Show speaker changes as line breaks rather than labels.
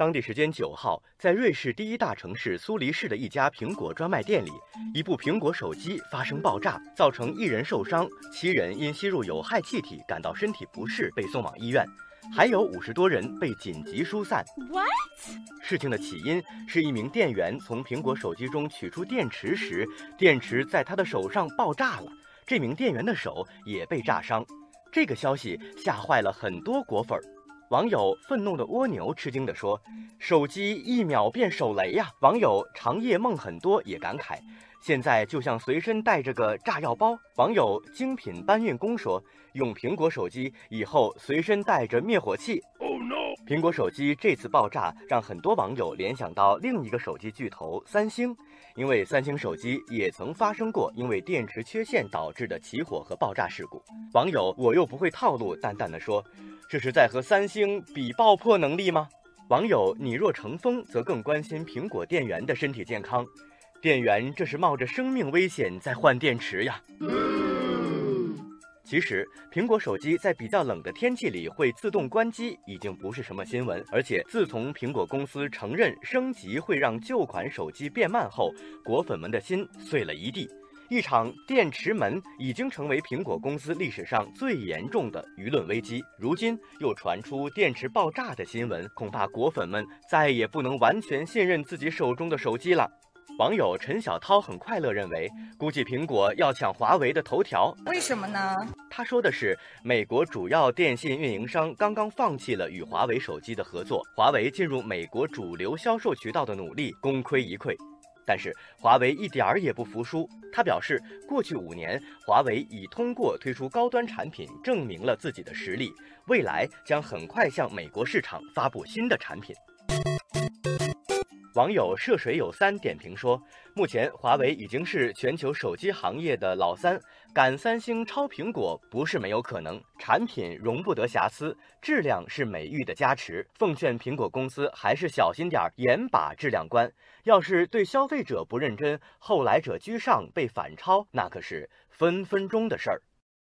当地时间九号，在瑞士第一大城市苏黎世的一家苹果专卖店里，一部苹果手机发生爆炸，造成一人受伤，七人因吸入有害气体感到身体不适，被送往医院，还有五十多人被紧急疏散。
What？
事情的起因是一名店员从苹果手机中取出电池时，电池在他的手上爆炸了，这名店员的手也被炸伤。这个消息吓坏了很多果粉儿。网友愤怒的蜗牛吃惊地说：“手机一秒变手雷呀！”网友长夜梦很多也感慨：“现在就像随身带着个炸药包。”网友精品搬运工说：“用苹果手机以后随身带着灭火器。” Oh no！苹果手机这次爆炸让很多网友联想到另一个手机巨头三星，因为三星手机也曾发生过因为电池缺陷导致的起火和爆炸事故。网友我又不会套路，淡淡的说。这是在和三星比爆破能力吗？网友你若成风则更关心苹果店员的身体健康，店员这是冒着生命危险在换电池呀。其实，苹果手机在比较冷的天气里会自动关机，已经不是什么新闻。而且，自从苹果公司承认升级会让旧款手机变慢后，果粉们的心碎了一地。一场电池门已经成为苹果公司历史上最严重的舆论危机。如今又传出电池爆炸的新闻，恐怕果粉们再也不能完全信任自己手中的手机了。网友陈小涛很快乐，认为估计苹果要抢华为的头条。
为什么呢？
他说的是，美国主要电信运营商刚刚放弃了与华为手机的合作，华为进入美国主流销售渠道的努力功亏一篑。但是华为一点儿也不服输，他表示，过去五年，华为已通过推出高端产品证明了自己的实力，未来将很快向美国市场发布新的产品。网友涉水有三点评说，目前华为已经是全球手机行业的老三，赶三星超苹果不是没有可能。产品容不得瑕疵，质量是美誉的加持。奉劝苹果公司还是小心点儿，严把质量关。要是对消费者不认真，后来者居上被反超，那可是分分钟的事儿。